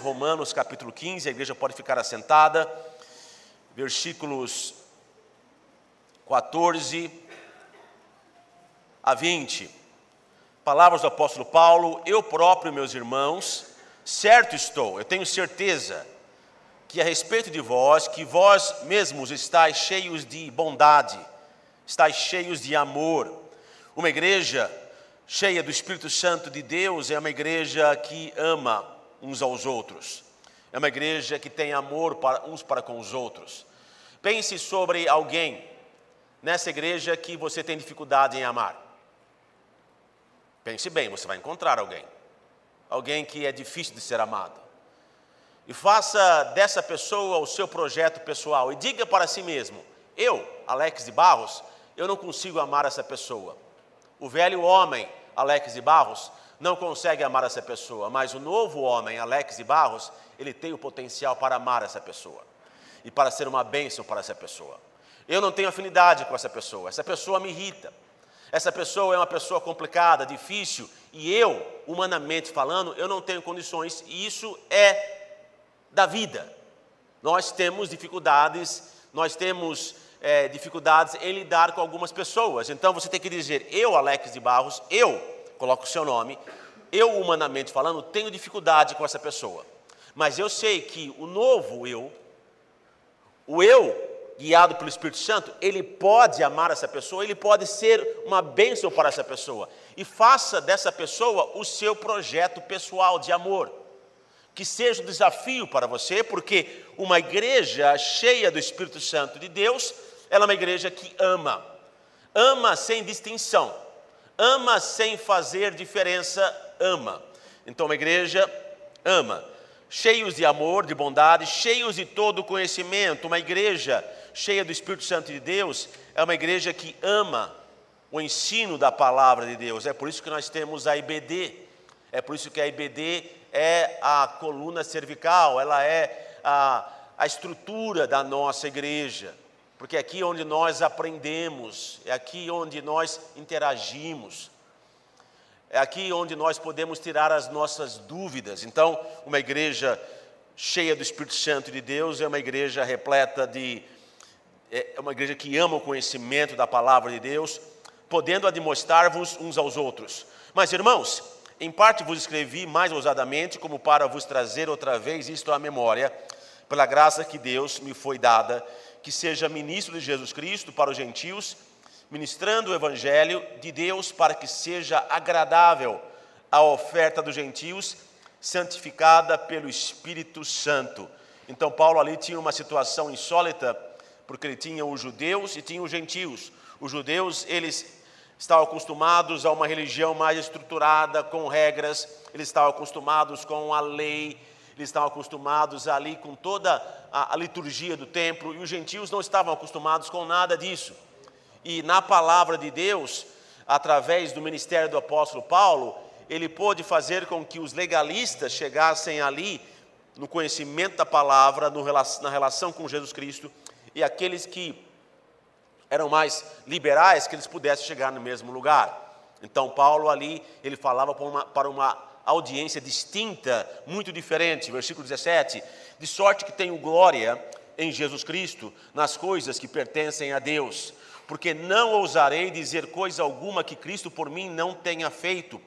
Romanos capítulo 15, a igreja pode ficar assentada, versículos 14 a 20. Palavras do apóstolo Paulo: Eu próprio, meus irmãos, certo estou, eu tenho certeza que a respeito de vós, que vós mesmos estáis cheios de bondade, estáis cheios de amor. Uma igreja cheia do Espírito Santo de Deus é uma igreja que ama uns aos outros. É uma igreja que tem amor para, uns para com os outros. Pense sobre alguém nessa igreja que você tem dificuldade em amar. Pense bem, você vai encontrar alguém. Alguém que é difícil de ser amado. E faça dessa pessoa o seu projeto pessoal e diga para si mesmo: eu, Alex de Barros, eu não consigo amar essa pessoa. O velho homem, Alex de Barros, não consegue amar essa pessoa, mas o novo homem, Alex de Barros, ele tem o potencial para amar essa pessoa e para ser uma bênção para essa pessoa. Eu não tenho afinidade com essa pessoa, essa pessoa me irrita. Essa pessoa é uma pessoa complicada, difícil, e eu, humanamente falando, eu não tenho condições, e isso é da vida. Nós temos dificuldades, nós temos é, dificuldades em lidar com algumas pessoas. Então você tem que dizer, eu, Alex de Barros, eu coloca o seu nome. Eu, humanamente falando, tenho dificuldade com essa pessoa. Mas eu sei que o novo eu, o eu guiado pelo Espírito Santo, ele pode amar essa pessoa, ele pode ser uma bênção para essa pessoa. E faça dessa pessoa o seu projeto pessoal de amor. Que seja um desafio para você, porque uma igreja cheia do Espírito Santo de Deus, ela é uma igreja que ama. Ama sem distinção ama sem fazer diferença, ama. Então, uma igreja ama, cheios de amor, de bondade, cheios de todo conhecimento. Uma igreja cheia do Espírito Santo de Deus é uma igreja que ama o ensino da palavra de Deus. É por isso que nós temos a IBD. É por isso que a IBD é a coluna cervical, ela é a, a estrutura da nossa igreja porque é aqui onde nós aprendemos, é aqui onde nós interagimos, é aqui onde nós podemos tirar as nossas dúvidas. Então, uma igreja cheia do Espírito Santo de Deus é uma igreja repleta de. É uma igreja que ama o conhecimento da palavra de Deus, podendo admoestar-vos uns aos outros. Mas, irmãos, em parte vos escrevi mais ousadamente, como para vos trazer outra vez isto à memória, pela graça que Deus me foi dada que seja ministro de Jesus Cristo para os gentios, ministrando o evangelho de Deus para que seja agradável a oferta dos gentios, santificada pelo Espírito Santo. Então Paulo ali tinha uma situação insólita, porque ele tinha os judeus e tinha os gentios. Os judeus, eles estavam acostumados a uma religião mais estruturada, com regras, eles estavam acostumados com a lei, eles estavam acostumados ali com toda a, a liturgia do templo, e os gentios não estavam acostumados com nada disso. E na palavra de Deus, através do ministério do apóstolo Paulo, ele pôde fazer com que os legalistas chegassem ali no conhecimento da palavra, no, na relação com Jesus Cristo, e aqueles que eram mais liberais, que eles pudessem chegar no mesmo lugar. Então, Paulo ali, ele falava para uma, para uma audiência distinta, muito diferente. Versículo 17: De sorte que tenho glória em Jesus Cristo nas coisas que pertencem a Deus, porque não ousarei dizer coisa alguma que Cristo por mim não tenha feito,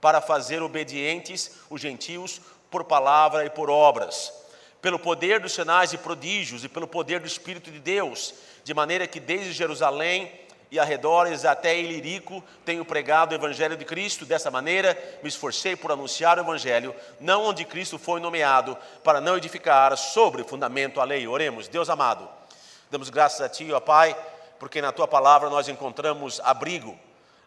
para fazer obedientes os gentios por palavra e por obras, pelo poder dos sinais e prodígios e pelo poder do Espírito de Deus, de maneira que desde Jerusalém e arredores até Ilirico tenho pregado o Evangelho de Cristo. Dessa maneira, me esforcei por anunciar o Evangelho, não onde Cristo foi nomeado, para não edificar sobre fundamento a lei. Oremos, Deus amado, damos graças a Ti, ó Pai, porque na Tua palavra nós encontramos abrigo,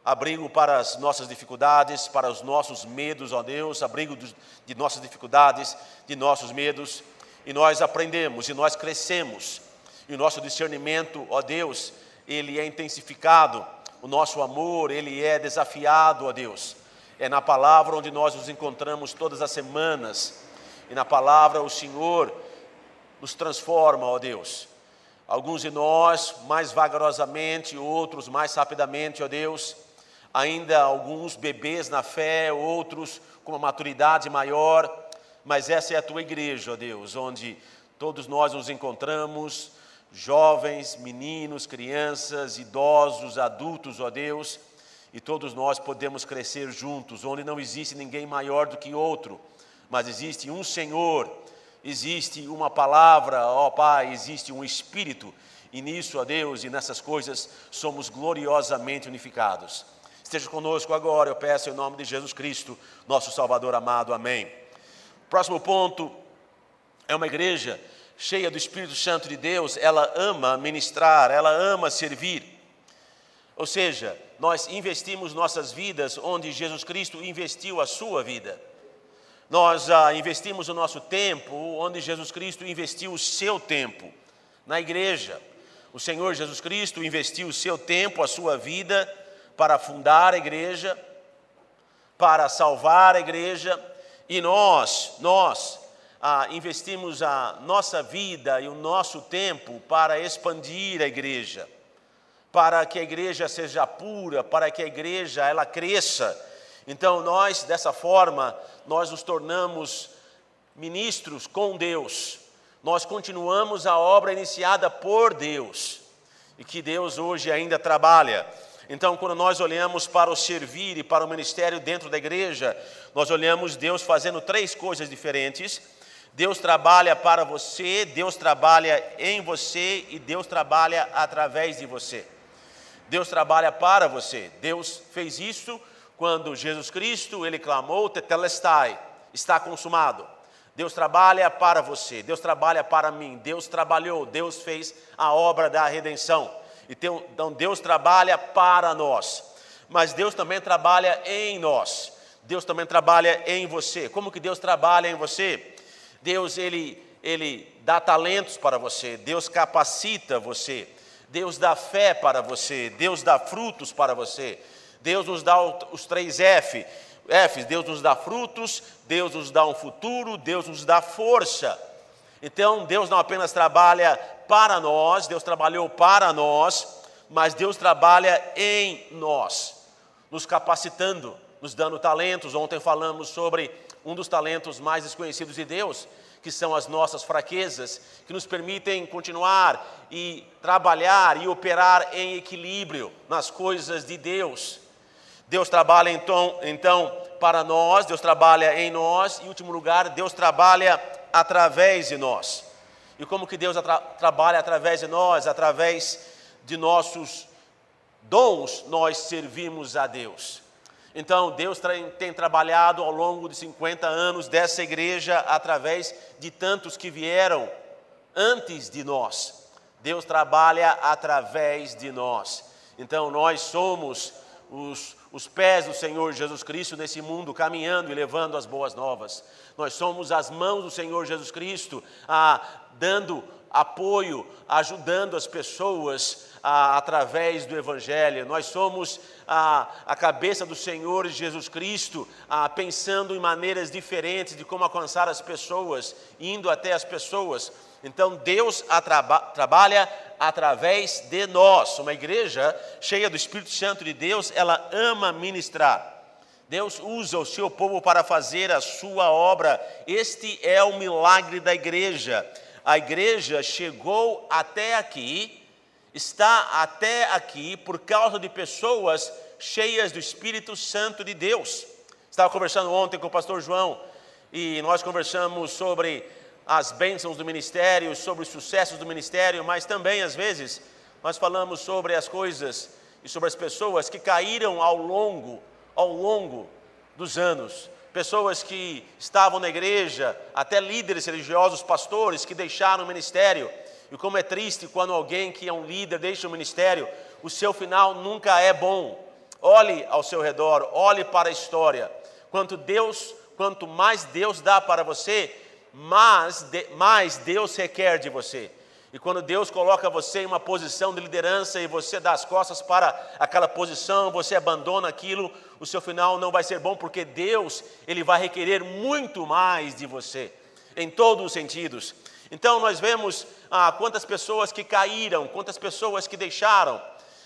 abrigo para as nossas dificuldades, para os nossos medos, ó Deus, abrigo de nossas dificuldades, de nossos medos, e nós aprendemos e nós crescemos, e o nosso discernimento, ó Deus, ele é intensificado, o nosso amor, ele é desafiado a Deus. É na palavra onde nós nos encontramos todas as semanas, e na palavra o Senhor nos transforma, ó Deus. Alguns de nós mais vagarosamente, outros mais rapidamente, ó Deus. Ainda alguns bebês na fé, outros com uma maturidade maior, mas essa é a tua igreja, ó Deus, onde todos nós nos encontramos, jovens, meninos, crianças, idosos, adultos, ó Deus, e todos nós podemos crescer juntos, onde não existe ninguém maior do que outro, mas existe um Senhor, existe uma palavra, ó Pai, existe um Espírito, e nisso, ó Deus, e nessas coisas somos gloriosamente unificados. Esteja conosco agora, eu peço em nome de Jesus Cristo, nosso Salvador amado. Amém. Próximo ponto é uma igreja cheia do Espírito Santo de Deus, ela ama ministrar, ela ama servir. Ou seja, nós investimos nossas vidas onde Jesus Cristo investiu a sua vida. Nós ah, investimos o nosso tempo onde Jesus Cristo investiu o seu tempo, na igreja. O Senhor Jesus Cristo investiu o seu tempo, a sua vida, para fundar a igreja, para salvar a igreja, e nós, nós ah, investimos a nossa vida e o nosso tempo para expandir a igreja, para que a igreja seja pura, para que a igreja ela cresça. Então nós dessa forma nós nos tornamos ministros com Deus. Nós continuamos a obra iniciada por Deus e que Deus hoje ainda trabalha. Então, quando nós olhamos para o servir e para o ministério dentro da igreja, nós olhamos Deus fazendo três coisas diferentes. Deus trabalha para você, Deus trabalha em você e Deus trabalha através de você. Deus trabalha para você. Deus fez isso quando Jesus Cristo, ele clamou, tetelestai, está consumado. Deus trabalha para você, Deus trabalha para mim, Deus trabalhou, Deus fez a obra da redenção. Então Deus trabalha para nós, mas Deus também trabalha em nós. Deus também trabalha em você. Como que Deus trabalha em você? Deus ele ele dá talentos para você, Deus capacita você, Deus dá fé para você, Deus dá frutos para você. Deus nos dá os três F, Fs, Deus nos dá frutos, Deus nos dá um futuro, Deus nos dá força. Então, Deus não apenas trabalha para nós, Deus trabalhou para nós, mas Deus trabalha em nós, nos capacitando, nos dando talentos. Ontem falamos sobre um dos talentos mais desconhecidos de Deus, que são as nossas fraquezas, que nos permitem continuar e trabalhar e operar em equilíbrio nas coisas de Deus. Deus trabalha então, então para nós, Deus trabalha em nós, e em último lugar, Deus trabalha através de nós. E como que Deus atra trabalha através de nós? Através de nossos dons, nós servimos a Deus. Então, Deus tem trabalhado ao longo de 50 anos dessa igreja através de tantos que vieram antes de nós. Deus trabalha através de nós. Então, nós somos os, os pés do Senhor Jesus Cristo nesse mundo, caminhando e levando as boas novas. Nós somos as mãos do Senhor Jesus Cristo, ah, dando apoio, ajudando as pessoas ah, através do Evangelho. Nós somos a, a cabeça do Senhor Jesus Cristo, ah, pensando em maneiras diferentes de como alcançar as pessoas, indo até as pessoas. Então Deus trabalha através de nós. Uma igreja cheia do Espírito Santo de Deus, ela ama ministrar. Deus usa o seu povo para fazer a sua obra. Este é o milagre da igreja. A igreja chegou até aqui, está até aqui por causa de pessoas cheias do Espírito Santo de Deus. Estava conversando ontem com o pastor João e nós conversamos sobre as bênçãos do ministério, sobre os sucessos do ministério, mas também, às vezes, nós falamos sobre as coisas e sobre as pessoas que caíram ao longo, ao longo dos anos. Pessoas que estavam na igreja, até líderes religiosos, pastores, que deixaram o ministério. E como é triste quando alguém que é um líder deixa o ministério, o seu final nunca é bom. Olhe ao seu redor, olhe para a história. Quanto Deus, quanto mais Deus dá para você, mais, mais Deus requer de você. E quando Deus coloca você em uma posição de liderança e você dá as costas para aquela posição, você abandona aquilo, o seu final não vai ser bom, porque Deus, Ele vai requerer muito mais de você, em todos os sentidos. Então nós vemos ah, quantas pessoas que caíram, quantas pessoas que deixaram.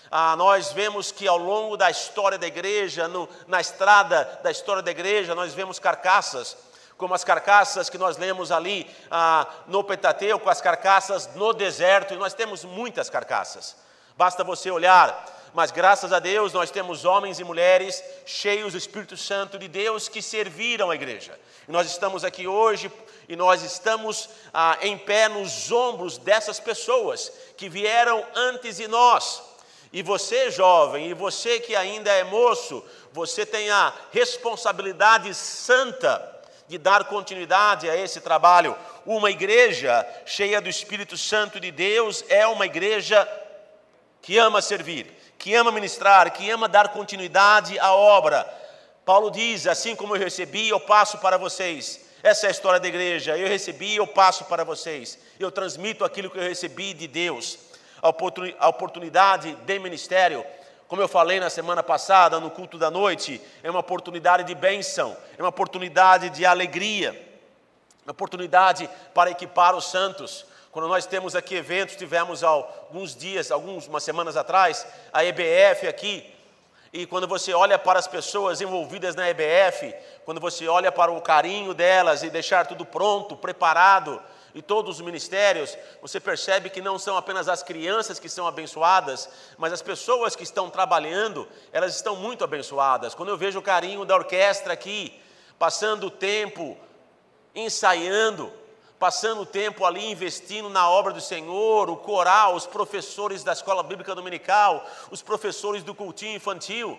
Ah, nós vemos que ao longo da história da igreja, no, na estrada da história da igreja, nós vemos carcaças, como as carcaças que nós lemos ali ah, no Pentateuco, as carcaças no deserto, e nós temos muitas carcaças. Basta você olhar, mas graças a Deus nós temos homens e mulheres cheios do Espírito Santo de Deus que serviram a igreja. E nós estamos aqui hoje e nós estamos ah, em pé nos ombros dessas pessoas que vieram antes de nós. E você, jovem, e você que ainda é moço, você tem a responsabilidade santa de dar continuidade a esse trabalho. Uma igreja cheia do Espírito Santo de Deus é uma igreja que ama servir, que ama ministrar, que ama dar continuidade à obra. Paulo diz: Assim como eu recebi, eu passo para vocês. Essa é a história da igreja. Eu recebi, eu passo para vocês. Eu transmito aquilo que eu recebi de Deus. A oportunidade de ministério como eu falei na semana passada, no culto da noite, é uma oportunidade de bênção, é uma oportunidade de alegria, uma oportunidade para equipar os santos. Quando nós temos aqui eventos, tivemos alguns dias, algumas semanas atrás, a EBF aqui, e quando você olha para as pessoas envolvidas na EBF, quando você olha para o carinho delas e deixar tudo pronto, preparado, e todos os ministérios, você percebe que não são apenas as crianças que são abençoadas, mas as pessoas que estão trabalhando, elas estão muito abençoadas. Quando eu vejo o carinho da orquestra aqui, passando o tempo ensaiando, passando o tempo ali investindo na obra do Senhor, o coral, os professores da escola bíblica dominical, os professores do cultinho infantil.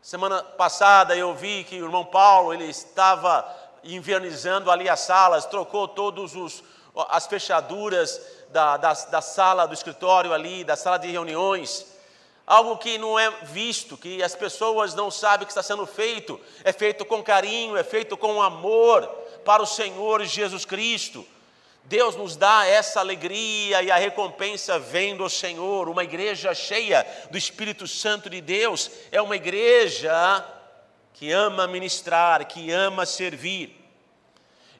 Semana passada eu vi que o irmão Paulo, ele estava invernizando ali as salas, trocou todos os as fechaduras da, da, da sala do escritório ali, da sala de reuniões, algo que não é visto, que as pessoas não sabem que está sendo feito, é feito com carinho, é feito com amor para o Senhor Jesus Cristo. Deus nos dá essa alegria e a recompensa vem do Senhor. Uma igreja cheia do Espírito Santo de Deus é uma igreja que ama ministrar, que ama servir.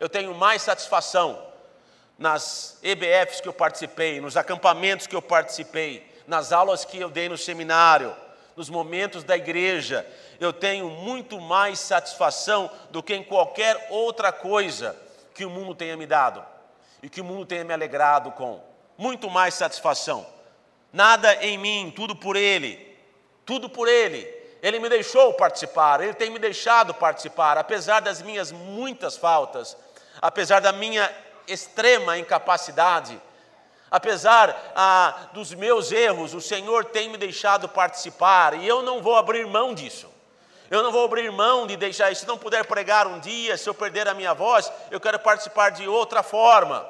Eu tenho mais satisfação nas EBFs que eu participei, nos acampamentos que eu participei, nas aulas que eu dei no seminário, nos momentos da igreja. Eu tenho muito mais satisfação do que em qualquer outra coisa que o mundo tenha me dado e que o mundo tenha me alegrado com. Muito mais satisfação. Nada em mim, tudo por Ele. Tudo por Ele ele me deixou participar, Ele tem me deixado participar, apesar das minhas muitas faltas, apesar da minha extrema incapacidade, apesar ah, dos meus erros, o Senhor tem me deixado participar e eu não vou abrir mão disso. Eu não vou abrir mão de deixar isso. Se não puder pregar um dia, se eu perder a minha voz, eu quero participar de outra forma,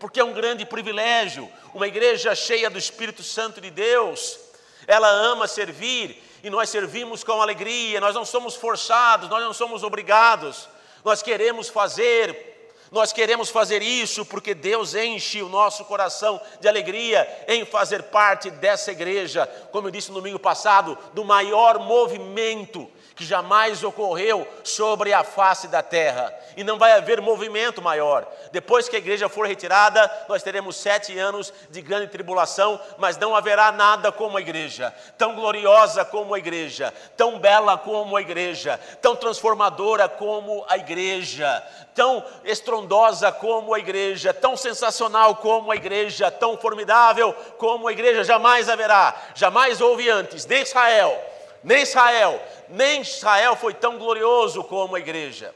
porque é um grande privilégio. Uma igreja cheia do Espírito Santo de Deus, ela ama servir e nós servimos com alegria, nós não somos forçados, nós não somos obrigados, nós queremos fazer, nós queremos fazer isso porque Deus enche o nosso coração de alegria em fazer parte dessa igreja, como eu disse no domingo passado, do maior movimento que jamais ocorreu sobre a face da terra. E não vai haver movimento maior. Depois que a igreja for retirada, nós teremos sete anos de grande tribulação, mas não haverá nada como a igreja, tão gloriosa como a igreja, tão bela como a igreja, tão transformadora como a igreja, tão estrondosa como a igreja, tão sensacional como a igreja, tão formidável como a igreja. Jamais haverá, jamais houve antes, nem Israel, nem Israel nem Israel foi tão glorioso como a igreja.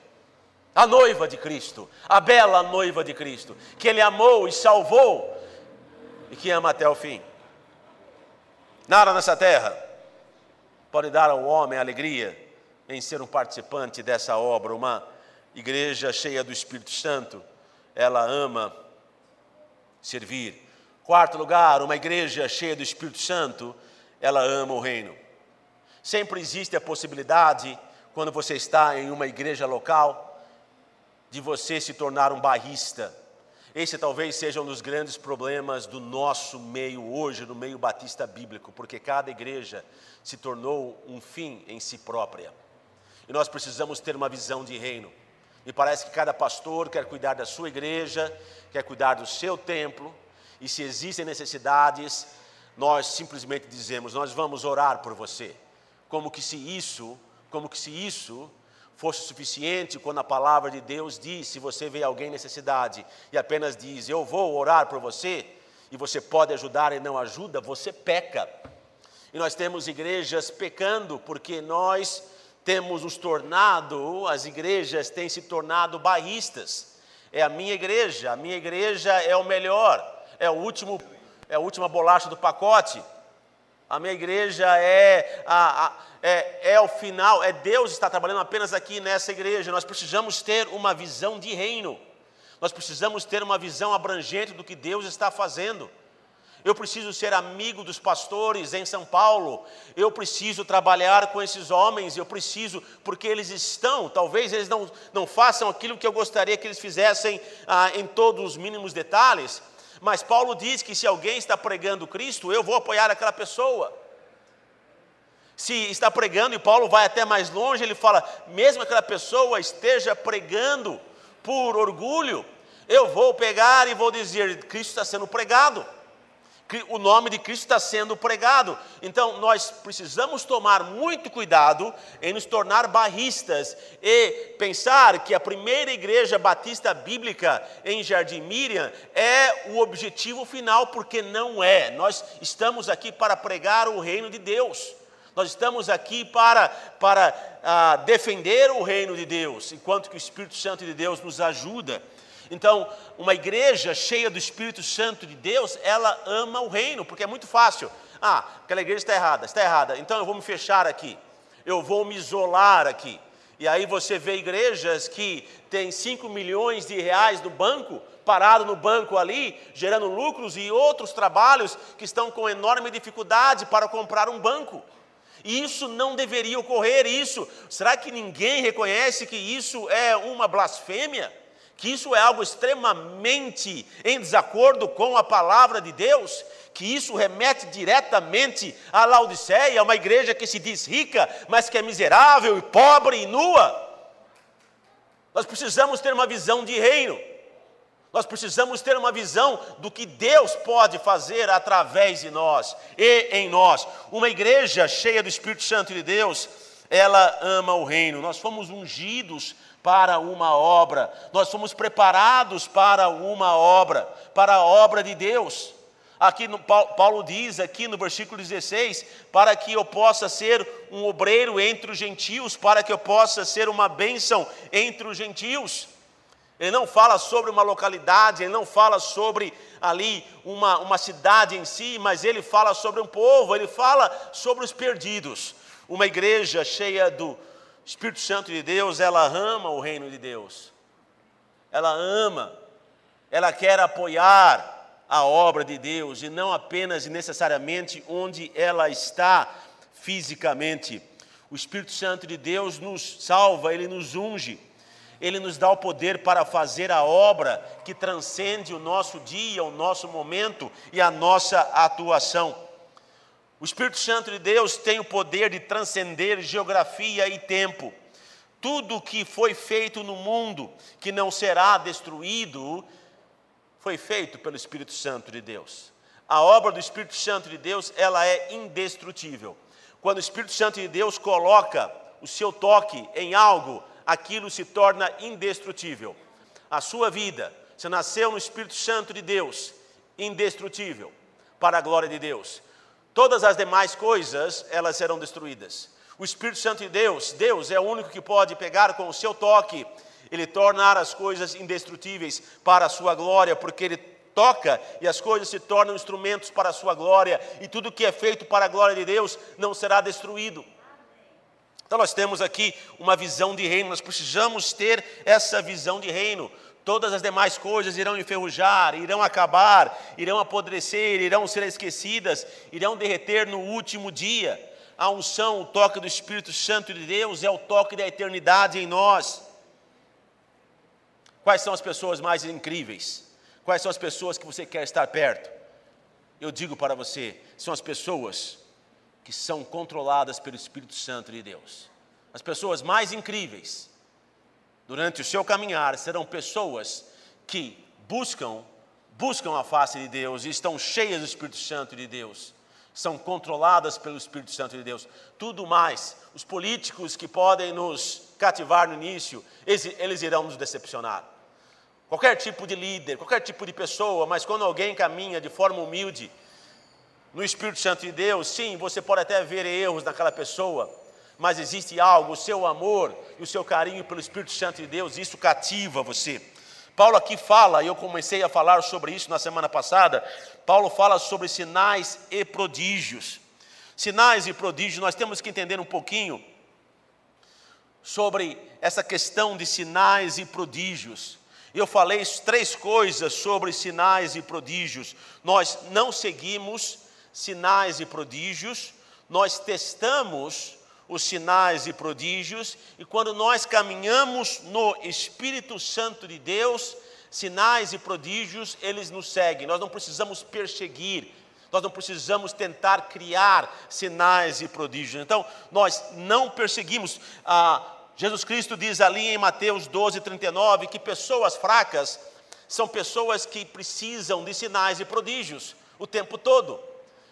A noiva de Cristo, a bela noiva de Cristo, que Ele amou e salvou e que ama até o fim. Nada nessa terra pode dar ao homem alegria em ser um participante dessa obra, uma igreja cheia do Espírito Santo, ela ama servir. Quarto lugar, uma igreja cheia do Espírito Santo, ela ama o reino. Sempre existe a possibilidade, quando você está em uma igreja local, de você se tornar um barrista. Esse talvez seja um dos grandes problemas do nosso meio hoje, no meio batista bíblico, porque cada igreja se tornou um fim em si própria. E nós precisamos ter uma visão de reino. Me parece que cada pastor quer cuidar da sua igreja, quer cuidar do seu templo, e se existem necessidades, nós simplesmente dizemos: Nós vamos orar por você como que se isso, como que se isso fosse suficiente quando a palavra de Deus diz: se você vê alguém em necessidade e apenas diz, eu vou orar por você, e você pode ajudar e não ajuda, você peca. E nós temos igrejas pecando porque nós temos nos tornado, as igrejas têm se tornado bairristas. É a minha igreja, a minha igreja é o melhor, é o último, é a última bolacha do pacote. A minha igreja é, a, a, é, é o final, é Deus está trabalhando apenas aqui nessa igreja. Nós precisamos ter uma visão de reino, nós precisamos ter uma visão abrangente do que Deus está fazendo. Eu preciso ser amigo dos pastores em São Paulo. Eu preciso trabalhar com esses homens. Eu preciso, porque eles estão, talvez eles não, não façam aquilo que eu gostaria que eles fizessem ah, em todos os mínimos detalhes, mas Paulo diz que se alguém está pregando Cristo, eu vou apoiar aquela pessoa. Se está pregando, e Paulo vai até mais longe, ele fala: mesmo aquela pessoa esteja pregando por orgulho, eu vou pegar e vou dizer: Cristo está sendo pregado o nome de Cristo está sendo pregado. Então, nós precisamos tomar muito cuidado em nos tornar barristas e pensar que a primeira igreja batista bíblica em Jardim Miriam é o objetivo final, porque não é. Nós estamos aqui para pregar o reino de Deus. Nós estamos aqui para, para ah, defender o reino de Deus, enquanto que o Espírito Santo de Deus nos ajuda. Então, uma igreja cheia do Espírito Santo de Deus, ela ama o reino, porque é muito fácil. Ah, aquela igreja está errada, está errada, então eu vou me fechar aqui, eu vou me isolar aqui. E aí você vê igrejas que têm 5 milhões de reais no banco, parado no banco ali, gerando lucros e outros trabalhos que estão com enorme dificuldade para comprar um banco. E isso não deveria ocorrer, isso. Será que ninguém reconhece que isso é uma blasfêmia? Que isso é algo extremamente em desacordo com a palavra de Deus, que isso remete diretamente à Laodiceia, uma igreja que se diz rica, mas que é miserável e pobre e nua. Nós precisamos ter uma visão de reino. Nós precisamos ter uma visão do que Deus pode fazer através de nós e em nós. Uma igreja cheia do Espírito Santo de Deus, ela ama o reino. Nós fomos ungidos para uma obra, nós fomos preparados para uma obra, para a obra de Deus. Aqui no, Paulo diz aqui no versículo 16, para que eu possa ser um obreiro entre os gentios, para que eu possa ser uma bênção entre os gentios. Ele não fala sobre uma localidade, ele não fala sobre ali uma, uma cidade em si, mas ele fala sobre um povo, ele fala sobre os perdidos. Uma igreja cheia do, Espírito Santo de Deus, ela ama o reino de Deus. Ela ama, ela quer apoiar a obra de Deus e não apenas e necessariamente onde ela está fisicamente. O Espírito Santo de Deus nos salva, ele nos unge, ele nos dá o poder para fazer a obra que transcende o nosso dia, o nosso momento e a nossa atuação. O Espírito Santo de Deus tem o poder de transcender geografia e tempo. Tudo que foi feito no mundo que não será destruído foi feito pelo Espírito Santo de Deus. A obra do Espírito Santo de Deus, ela é indestrutível. Quando o Espírito Santo de Deus coloca o seu toque em algo, aquilo se torna indestrutível. A sua vida, você nasceu no Espírito Santo de Deus, indestrutível, para a glória de Deus. Todas as demais coisas, elas serão destruídas. O Espírito Santo de Deus, Deus é o único que pode pegar com o seu toque, ele tornar as coisas indestrutíveis para a sua glória, porque ele toca e as coisas se tornam instrumentos para a sua glória, e tudo que é feito para a glória de Deus não será destruído. Então nós temos aqui uma visão de reino, nós precisamos ter essa visão de reino. Todas as demais coisas irão enferrujar, irão acabar, irão apodrecer, irão ser esquecidas, irão derreter no último dia. A unção, o toque do Espírito Santo de Deus é o toque da eternidade em nós. Quais são as pessoas mais incríveis? Quais são as pessoas que você quer estar perto? Eu digo para você, são as pessoas que são controladas pelo Espírito Santo de Deus. As pessoas mais incríveis durante o seu caminhar serão pessoas que buscam buscam a face de Deus e estão cheias do Espírito Santo de Deus. São controladas pelo Espírito Santo de Deus. Tudo mais, os políticos que podem nos cativar no início, eles, irão nos decepcionar. Qualquer tipo de líder, qualquer tipo de pessoa, mas quando alguém caminha de forma humilde no Espírito Santo de Deus, sim, você pode até ver erros naquela pessoa, mas existe algo, o seu amor e o seu carinho pelo Espírito Santo de Deus, isso cativa você. Paulo aqui fala, e eu comecei a falar sobre isso na semana passada. Paulo fala sobre sinais e prodígios. Sinais e prodígios, nós temos que entender um pouquinho sobre essa questão de sinais e prodígios. Eu falei três coisas sobre sinais e prodígios. Nós não seguimos sinais e prodígios, nós testamos os sinais e prodígios, e quando nós caminhamos no Espírito Santo de Deus, sinais e prodígios, eles nos seguem. Nós não precisamos perseguir, nós não precisamos tentar criar sinais e prodígios. Então, nós não perseguimos. Ah, Jesus Cristo diz ali em Mateus 12, 39, que pessoas fracas são pessoas que precisam de sinais e prodígios o tempo todo.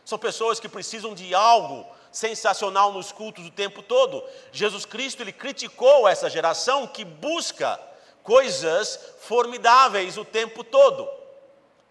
São pessoas que precisam de algo sensacional nos cultos o tempo todo. Jesus Cristo ele criticou essa geração que busca coisas formidáveis o tempo todo.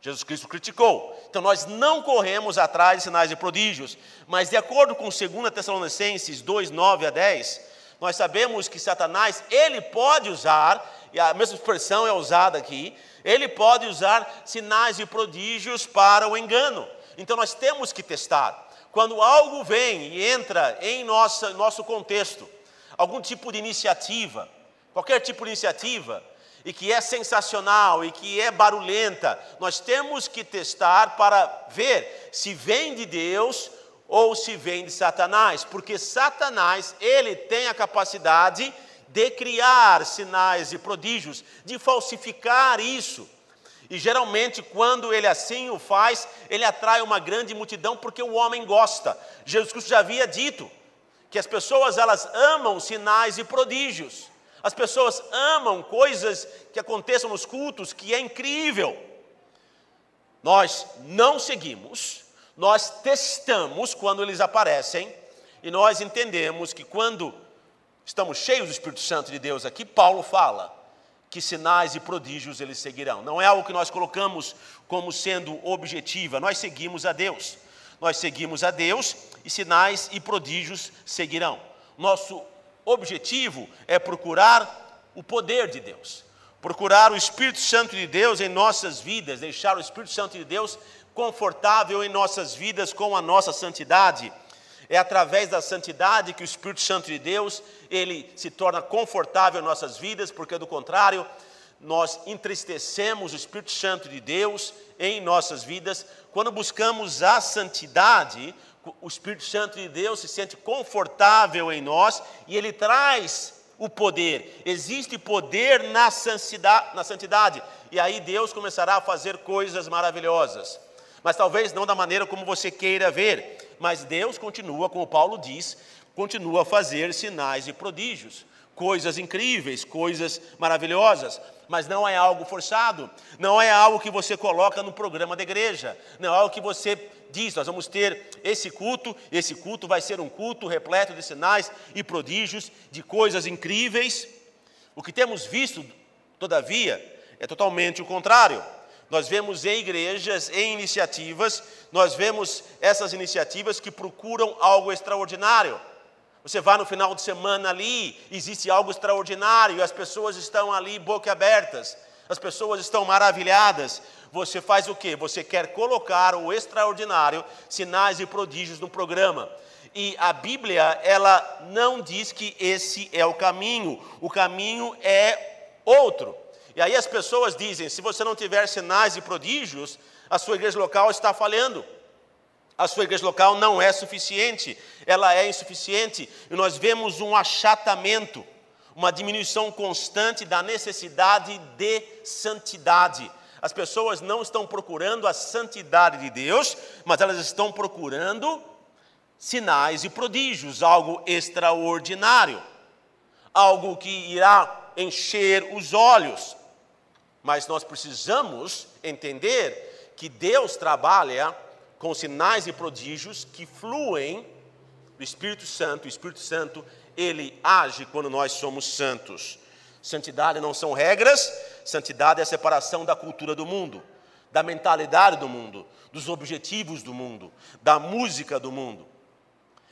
Jesus Cristo criticou. Então nós não corremos atrás de sinais e prodígios, mas de acordo com 2 Tessalonicenses 2, 9 a 10, nós sabemos que Satanás, ele pode usar, e a mesma expressão é usada aqui, ele pode usar sinais e prodígios para o engano. Então nós temos que testar. Quando algo vem e entra em nossa, nosso contexto, algum tipo de iniciativa, qualquer tipo de iniciativa, e que é sensacional e que é barulhenta, nós temos que testar para ver se vem de Deus ou se vem de Satanás, porque Satanás, ele tem a capacidade de criar sinais e prodígios, de falsificar isso. E geralmente, quando ele assim o faz, ele atrai uma grande multidão porque o homem gosta. Jesus Cristo já havia dito que as pessoas elas amam sinais e prodígios. As pessoas amam coisas que aconteçam nos cultos, que é incrível. Nós não seguimos nós testamos quando eles aparecem e nós entendemos que quando estamos cheios do Espírito Santo de Deus aqui, Paulo fala que sinais e prodígios eles seguirão. Não é algo que nós colocamos como sendo objetiva, nós seguimos a Deus. Nós seguimos a Deus e sinais e prodígios seguirão. Nosso objetivo é procurar o poder de Deus, procurar o Espírito Santo de Deus em nossas vidas, deixar o Espírito Santo de Deus confortável em nossas vidas com a nossa santidade. É através da santidade que o Espírito Santo de Deus, ele se torna confortável em nossas vidas, porque do contrário, nós entristecemos o Espírito Santo de Deus em nossas vidas. Quando buscamos a santidade, o Espírito Santo de Deus se sente confortável em nós e ele traz o poder. Existe poder na santidade, na santidade, e aí Deus começará a fazer coisas maravilhosas mas talvez não da maneira como você queira ver. Mas Deus continua, como Paulo diz, continua a fazer sinais e prodígios, coisas incríveis, coisas maravilhosas, mas não é algo forçado, não é algo que você coloca no programa da igreja, não é algo que você diz, nós vamos ter esse culto, esse culto vai ser um culto repleto de sinais e prodígios, de coisas incríveis. O que temos visto, todavia, é totalmente o contrário. Nós vemos em igrejas, em iniciativas, nós vemos essas iniciativas que procuram algo extraordinário. Você vai no final de semana ali, existe algo extraordinário, as pessoas estão ali boca abertas, as pessoas estão maravilhadas. Você faz o quê? Você quer colocar o extraordinário, sinais e prodígios no programa. E a Bíblia, ela não diz que esse é o caminho, o caminho é outro. E aí as pessoas dizem: se você não tiver sinais e prodígios, a sua igreja local está falhando. A sua igreja local não é suficiente, ela é insuficiente, e nós vemos um achatamento, uma diminuição constante da necessidade de santidade. As pessoas não estão procurando a santidade de Deus, mas elas estão procurando sinais e prodígios, algo extraordinário, algo que irá encher os olhos. Mas nós precisamos entender que Deus trabalha com sinais e prodígios que fluem do Espírito Santo. O Espírito Santo ele age quando nós somos santos. Santidade não são regras, santidade é a separação da cultura do mundo, da mentalidade do mundo, dos objetivos do mundo, da música do mundo.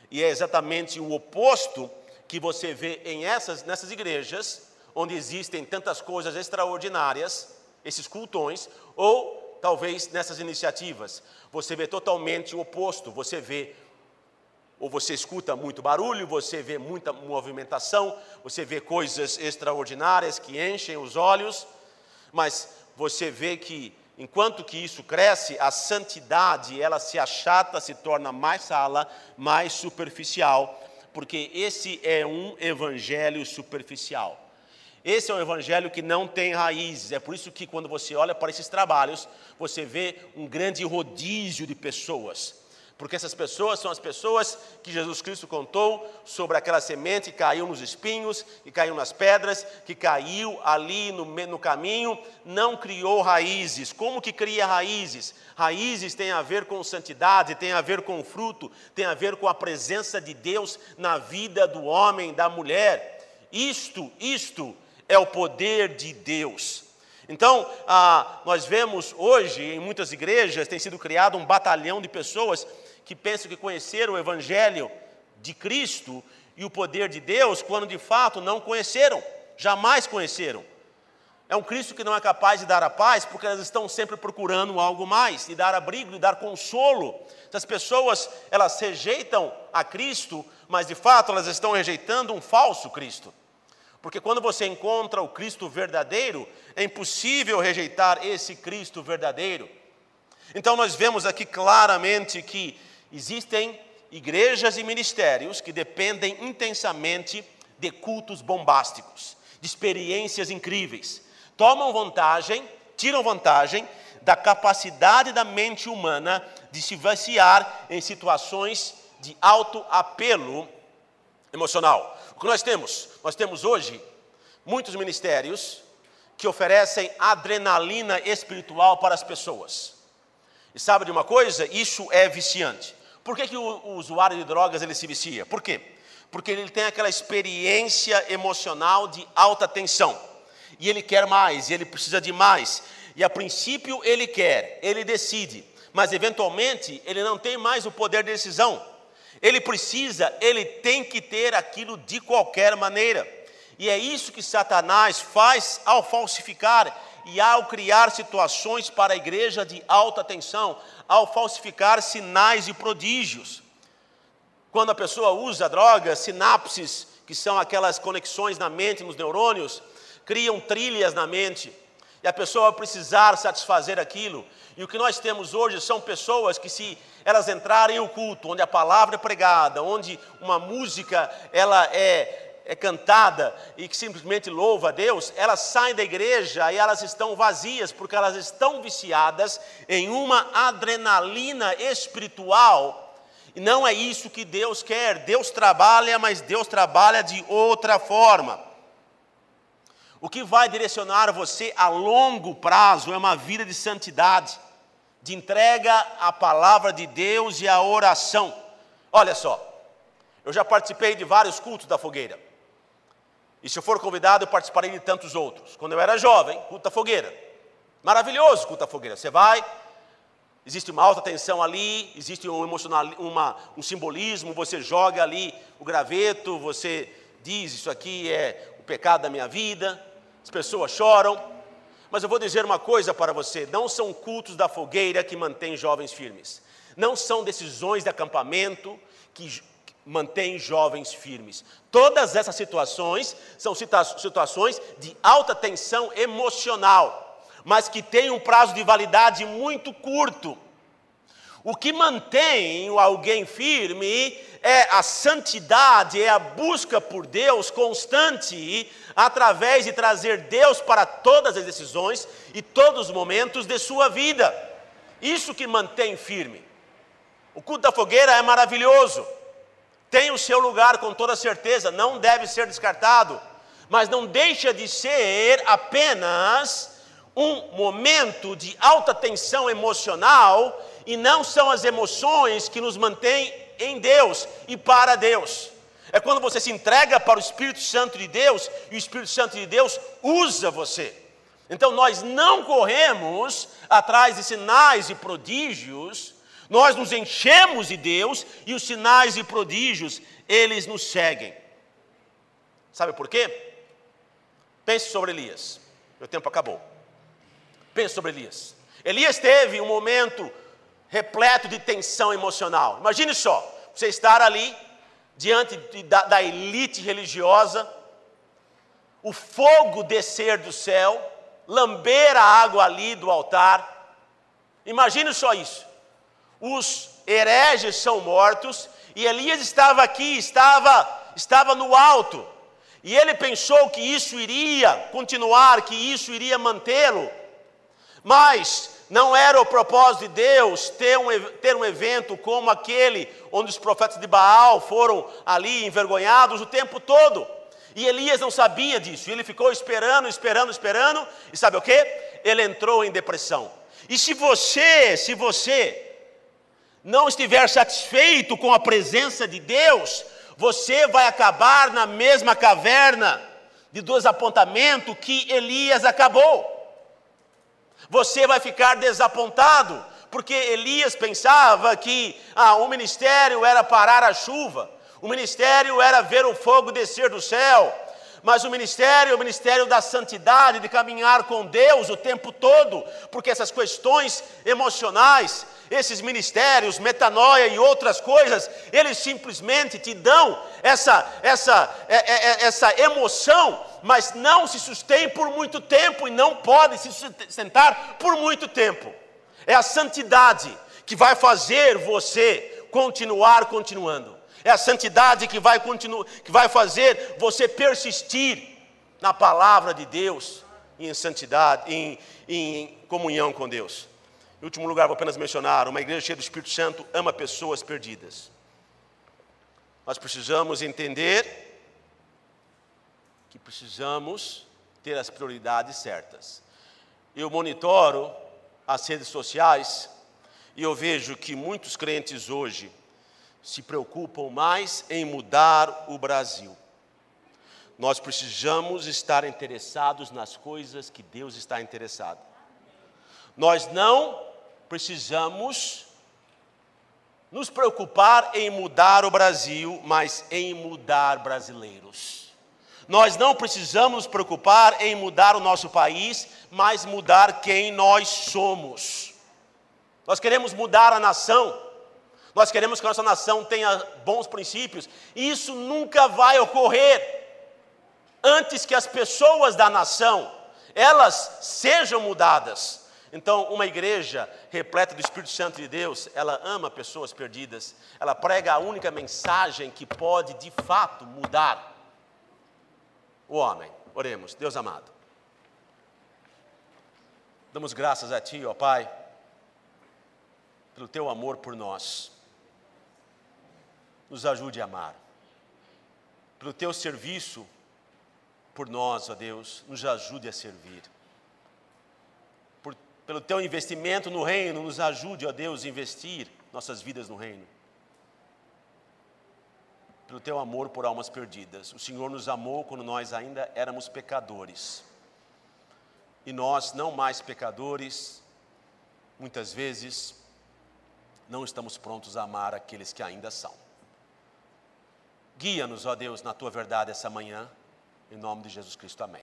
E é exatamente o oposto que você vê em essas, nessas igrejas, onde existem tantas coisas extraordinárias, esses cultões, ou talvez nessas iniciativas. Você vê totalmente o oposto, você vê ou você escuta muito barulho, você vê muita movimentação, você vê coisas extraordinárias que enchem os olhos, mas você vê que enquanto que isso cresce, a santidade ela se achata, se torna mais sala, mais superficial, porque esse é um evangelho superficial. Esse é um evangelho que não tem raízes. É por isso que quando você olha para esses trabalhos, você vê um grande rodízio de pessoas porque essas pessoas são as pessoas que Jesus Cristo contou sobre aquela semente que caiu nos espinhos, que caiu nas pedras, que caiu ali no, no caminho, não criou raízes. Como que cria raízes? Raízes tem a ver com santidade, tem a ver com fruto, tem a ver com a presença de Deus na vida do homem, da mulher. Isto, isto é o poder de Deus. Então, ah, nós vemos hoje em muitas igrejas tem sido criado um batalhão de pessoas que pensam que conheceram o Evangelho de Cristo e o poder de Deus, quando de fato não conheceram, jamais conheceram. É um Cristo que não é capaz de dar a paz, porque elas estão sempre procurando algo mais, de dar abrigo, de dar consolo. As pessoas, elas rejeitam a Cristo, mas de fato elas estão rejeitando um falso Cristo. Porque quando você encontra o Cristo verdadeiro, é impossível rejeitar esse Cristo verdadeiro. Então nós vemos aqui claramente que Existem igrejas e ministérios que dependem intensamente de cultos bombásticos, de experiências incríveis. Tomam vantagem, tiram vantagem da capacidade da mente humana de se vaciar em situações de alto apelo emocional. O que nós temos? Nós temos hoje muitos ministérios que oferecem adrenalina espiritual para as pessoas. E sabe de uma coisa? Isso é viciante. Por que, que o, o usuário de drogas ele se vicia? Por quê? Porque ele tem aquela experiência emocional de alta tensão. E ele quer mais, e ele precisa de mais. E a princípio ele quer, ele decide, mas eventualmente ele não tem mais o poder de decisão. Ele precisa, ele tem que ter aquilo de qualquer maneira. E é isso que Satanás faz ao falsificar e ao criar situações para a igreja de alta tensão, ao falsificar sinais e prodígios. Quando a pessoa usa drogas, sinapses, que são aquelas conexões na mente, nos neurônios, criam trilhas na mente, e a pessoa precisar satisfazer aquilo. E o que nós temos hoje são pessoas que se elas entrarem em um culto onde a palavra é pregada, onde uma música ela é é cantada e que simplesmente louva a Deus, elas saem da igreja e elas estão vazias, porque elas estão viciadas em uma adrenalina espiritual. E não é isso que Deus quer. Deus trabalha, mas Deus trabalha de outra forma. O que vai direcionar você a longo prazo é uma vida de santidade, de entrega à palavra de Deus e à oração. Olha só, eu já participei de vários cultos da fogueira. E se eu for convidado, eu participarei de tantos outros. Quando eu era jovem, culto da fogueira. Maravilhoso culto da fogueira. Você vai, existe uma alta tensão ali, existe um emocional, uma, um simbolismo, você joga ali o graveto, você diz isso aqui é o pecado da minha vida, as pessoas choram. Mas eu vou dizer uma coisa para você: não são cultos da fogueira que mantêm jovens firmes. Não são decisões de acampamento que mantém jovens firmes. Todas essas situações são situações de alta tensão emocional, mas que têm um prazo de validade muito curto. O que mantém alguém firme é a santidade, é a busca por Deus constante, através de trazer Deus para todas as decisões e todos os momentos de sua vida. Isso que mantém firme. O culto da fogueira é maravilhoso tem o seu lugar com toda certeza, não deve ser descartado, mas não deixa de ser apenas um momento de alta tensão emocional e não são as emoções que nos mantêm em Deus e para Deus. É quando você se entrega para o Espírito Santo de Deus e o Espírito Santo de Deus usa você. Então nós não corremos atrás de sinais e prodígios, nós nos enchemos de Deus e os sinais e prodígios, eles nos seguem. Sabe por quê? Pense sobre Elias. Meu tempo acabou. Pense sobre Elias. Elias teve um momento repleto de tensão emocional. Imagine só, você estar ali diante de, da, da elite religiosa, o fogo descer do céu, lamber a água ali do altar. Imagine só isso. Os hereges são mortos e Elias estava aqui, estava, estava no alto. E ele pensou que isso iria continuar, que isso iria mantê-lo. Mas não era o propósito de Deus ter um, ter um evento como aquele onde os profetas de Baal foram ali envergonhados o tempo todo. E Elias não sabia disso, ele ficou esperando, esperando, esperando, e sabe o que? Ele entrou em depressão. E se você, se você não estiver satisfeito com a presença de Deus, você vai acabar na mesma caverna de desapontamento que Elias acabou. Você vai ficar desapontado, porque Elias pensava que ah, o ministério era parar a chuva, o ministério era ver o fogo descer do céu, mas o ministério é o ministério da santidade, de caminhar com Deus o tempo todo, porque essas questões emocionais, esses ministérios, metanoia e outras coisas, eles simplesmente te dão essa, essa, é, é, é, essa emoção, mas não se sustém por muito tempo e não pode se sustentar por muito tempo. É a santidade que vai fazer você continuar continuando. É a santidade que vai, que vai fazer você persistir na palavra de Deus em santidade, em, em comunhão com Deus. Em último lugar, vou apenas mencionar: uma igreja cheia do Espírito Santo ama pessoas perdidas. Nós precisamos entender que precisamos ter as prioridades certas. Eu monitoro as redes sociais e eu vejo que muitos crentes hoje se preocupam mais em mudar o Brasil. Nós precisamos estar interessados nas coisas que Deus está interessado. Nós não precisamos nos preocupar em mudar o Brasil, mas em mudar brasileiros. Nós não precisamos nos preocupar em mudar o nosso país, mas mudar quem nós somos. Nós queremos mudar a nação, nós queremos que a nossa nação tenha bons princípios, e isso nunca vai ocorrer. Antes que as pessoas da nação elas sejam mudadas. Então, uma igreja repleta do Espírito Santo de Deus, ela ama pessoas perdidas, ela prega a única mensagem que pode de fato mudar o homem. Oremos, Deus amado. Damos graças a Ti, ó Pai, pelo Teu amor por nós nos ajude a amar. Pelo teu serviço por nós, ó Deus, nos ajude a servir. Por, pelo teu investimento no reino, nos ajude, ó Deus, a investir nossas vidas no reino. Pelo teu amor por almas perdidas. O Senhor nos amou quando nós ainda éramos pecadores. E nós, não mais pecadores, muitas vezes não estamos prontos a amar aqueles que ainda são. Guia-nos, ó Deus, na tua verdade essa manhã, em nome de Jesus Cristo. Amém.